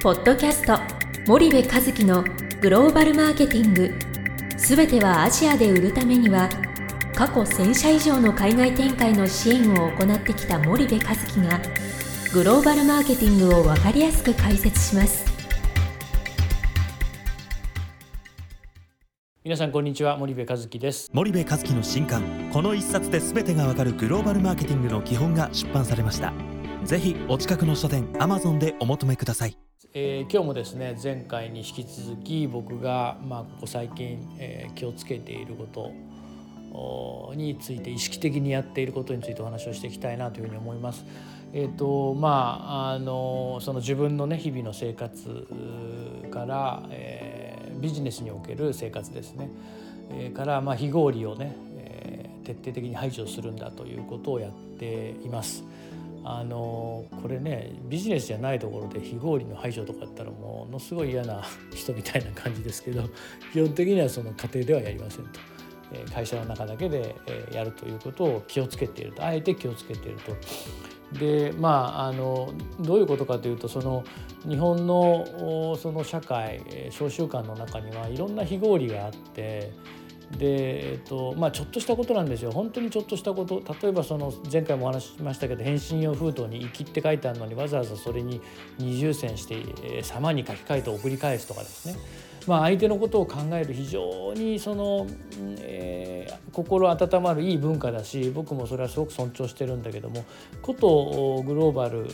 ポッドキャスト森部和樹のグローバルマーケティング。すべてはアジアで売るためには過去1000社以上の海外展開の支援を行ってきた森部和樹がグローバルマーケティングを分かりやすく解説します。皆さんこんにちは森部和樹です。森部和樹の新刊この一冊で全てがわかるグローバルマーケティングの基本が出版されました。ぜひお近くの書店 Amazon でお求めくださいえー、今日もですね前回に引き続き僕が、まあ、ここ最近、えー、気をつけていることについて意識的にやっていることについてお話をしていきたいなというふうに思います。えーとまあ、あのその自分のね日々の生活から、えー、ビジネスにおける生活ですね、え、から、まあ、非合理をね、え、徹底的に排除するんだということをやっています。あのこれねビジネスじゃないところで非合理の排除とかやったらものすごい嫌な 人みたいな感じですけど基本的にはその家庭ではやりませんと。会社の中だけでやるということを気をつけているとあえて気をつけていると。でまああのどういうことかというとその日本のその社会小習慣の中にはいろんな非合理があってで、えっとまあ、ちょっとしたことなんですよ。本当にちょっとしたこと。例えばその前回もお話ししましたけど返信用封筒に「粋」って書いてあるのにわざわざそれに二重線して「様」に書き換えて送り返すとかですね、まあ、相手のことを考える非常にその、えー、心温まるいい文化だし僕もそれはすごく尊重してるんだけどもことグローバル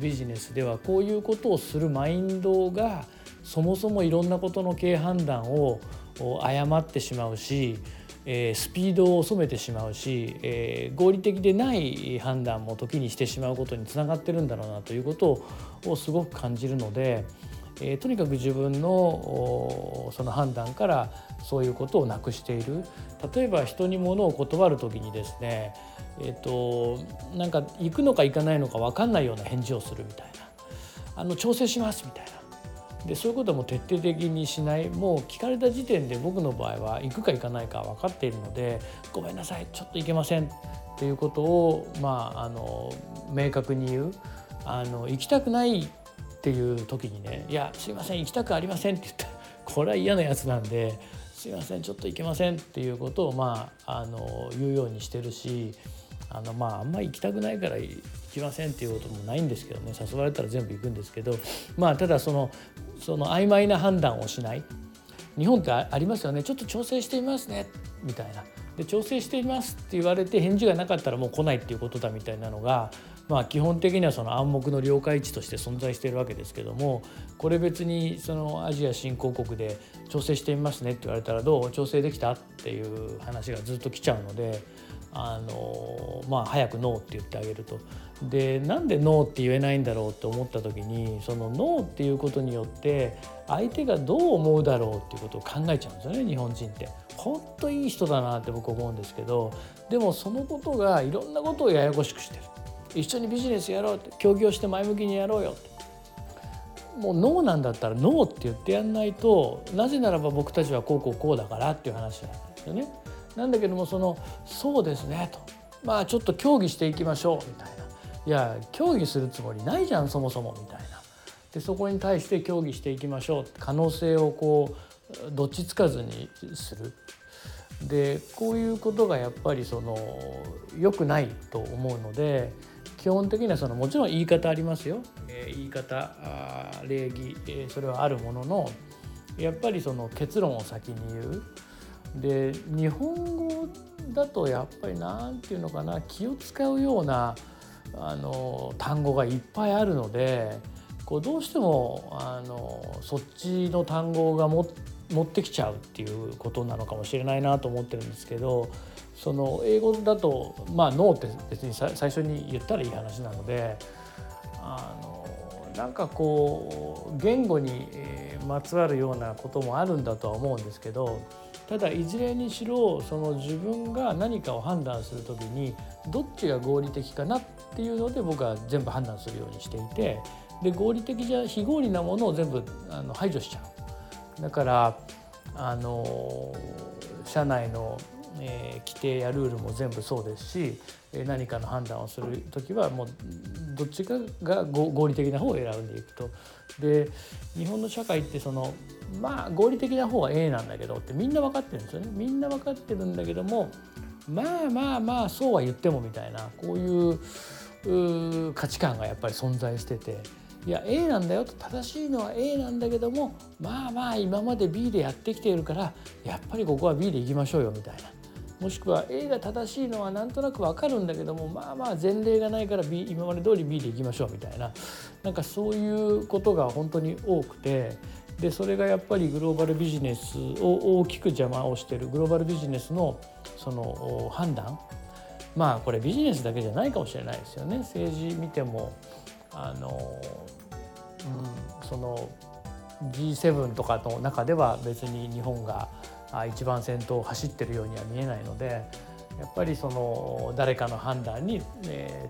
ビジネスではこういうことをするマインドがそもそもいろんなことの経営判断を誤ってしまうし、えー、スピードを遅めてしまうし、えー、合理的でない判断も時にしてしまうことにつながってるんだろうなということをすごく感じるので、えー、とにかく自分のその判断からそういうことをなくしている。例えば人に物を断る時にですねえっ、となんか行くのか行かないのか分かんないような返事をするみたいな。あの調整しますみたいな。でそういうことも徹底的にしないもう聞かれた時点で僕の場合は行くか行かないか分かっているのでごめんなさいちょっと行けませんっていうことをまああの明確に言うあの行きたくないっていう時にね「いやすいません行きたくありません」って言ったらこれは嫌なやつなんで「すいませんちょっと行けません」っていうことをまああの言うようにしてるしあのまああんまり行きたくないからきませんっていうこともないんですけどね。誘われたら全部行くんですけど。まあただそのその曖昧な判断をしない。日本ってありますよね。ちょっと調整していますね。みたいな。で調整していますって言われて返事がなかったらもう来ないっていうことだみたいなのがまあ基本的にはその暗黙の了解値として存在しているわけですけどもこれ別にそのアジア新興国で調整してみますねって言われたらどう？調整できた？っていう話がずっと来ちゃうのであのまあ早くノーって言ってあげると。でなんでノーって言えないんだろうって思った時にそのノーっていうことによって相手がどう思うだろうっていうことを考えちゃうんですよね日本人って。ほんといい人だなって僕思うんですけどでもそのことがいろんなことをややこしくしてる。一緒にビジネスやろうって協業して前向きにやろうよってもうノーなんだったらノーって言ってやんないとなぜならば僕たちはこうこうこうだからっていう話なんですよね。なんだけどもそのそうですねと。まあちょっと協議していきましょうみたいな。いや協議するつもりないじゃんそもそもみたいな。でそこに対して協議していきましょう。可能性をこうどっちつかずにする。でこういうことがやっぱりその良くないと思うので基本的にはそのもちろん言い方ありますよ、えー、言い方礼儀、えー、それはあるもののやっぱりその結論を先に言う。で日本語だとやっぱり何て言うのかな気を使うようなあの単語がいっぱいあるのでこうどうしてもあのそっちの単語がも持ってきちゃうっていうことなのかもしれないなと思ってるんですけどその英語だとまあ「ノー」って別に最初に言ったらいい話なのであのなんかこう言語にまつわるようなこともあるんだとは思うんですけどただいずれにしろその自分が何かを判断する時にどっちが合理的かなっていうので僕は全部判断するようにしていてで合理的じゃ非合理なものを全部あの排除しちゃう。だからあの社内のえー、規定やルールも全部そうですし何かの判断をする時はもうどっちかが合理的な方を選んでいくと。で日本の社会ってそのまあ合理的な方は A なんだけどってみんな分かってるんですよねみんな分かってるんだけどもまあまあまあそうは言ってもみたいなこういう価値観がやっぱり存在してていや A なんだよと正しいのは A なんだけどもまあまあ今まで B でやってきているからやっぱりここは B でいきましょうよみたいな。もしくは A が正しいのはなんとなく分かるんだけどもまあまあ前例がないから B 今まで通り B でいきましょうみたいな。なんかそういうことが本当に多くてでそれがやっぱりグローバルビジネスを大きく邪魔をしてるグローバルビジネスのその判断。まあこれビジネスだけじゃないかもしれないですよね。政治見てもあの、うん、その G7 とかの中では別に日本が一番先頭を走ってるようには見えないのでやっぱりその誰かの判断に、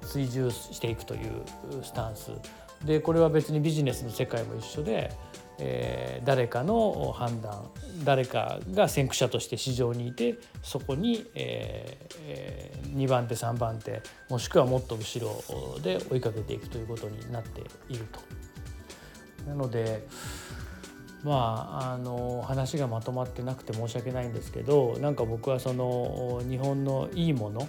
追従していくというスタンスでこれは別にビジネスの世界も一緒で、誰かの判断誰かが先駆者として市場にいてそこに、え、2番手3番手もしくはもっと後ろで追いかけていくということになっていると。なのでまあ、あの話がまとまってなくて申し訳ないんですけどなんか僕はその日本のいいもの、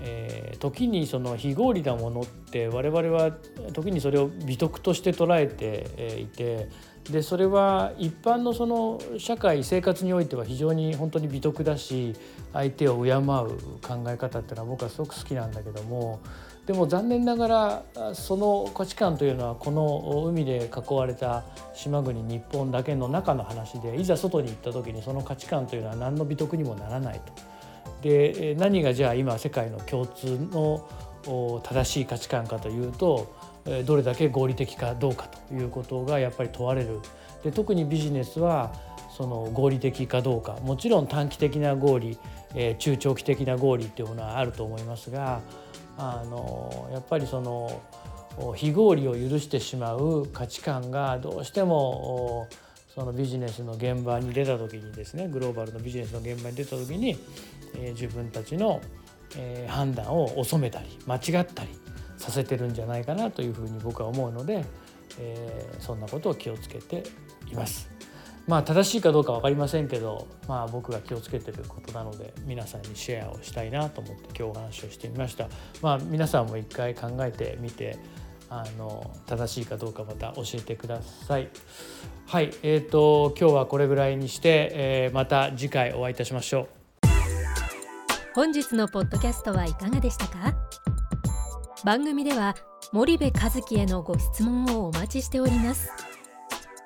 えー、時にその非合理なものって我々は時にそれを美徳として捉えていてでそれは一般のその社会生活においては非常に本当に美徳だし相手を敬う考え方っていうのは僕はすごく好きなんだけどもでも残念ながらその価値観というのはこの海で囲われた島国日本だけの中の話でいざ外に行った時にその価値観というのは何の美徳にもならないと。で何がじゃあ今世界の共通の正しい価値観かというとどれだけ合理的かどうかということがやっぱり問われる。で特にビジネスはその合理的かどうかもちろん短期的な合理、え中長期的な合理っていうものはあると思いますがあのやっぱりその非合理を許してしまう価値観がどうしてもそのビジネスの現場に出た時にですねグローバルのビジネスの現場に出た時に、え、自分たちの、え、判断を遅めたり間違ったりさせてるんじゃないかなというふうに僕は思うので、え、そんなことを気をつけています。まあ正しいかどうか分かりませんけど、まあ、僕が気をつけてることなので皆さんにシェアをしたいなと思って今日お話をしてみました。まあ、皆さんも一回考えてみてあの正しいかどうかまた教えてください。はい、えーと、今日はこれぐらいにして、えー、また次回お会いいたしましょう。本日のポッドキャストはいかがでしたか？番組では森部和樹へのご質問をお待ちしております。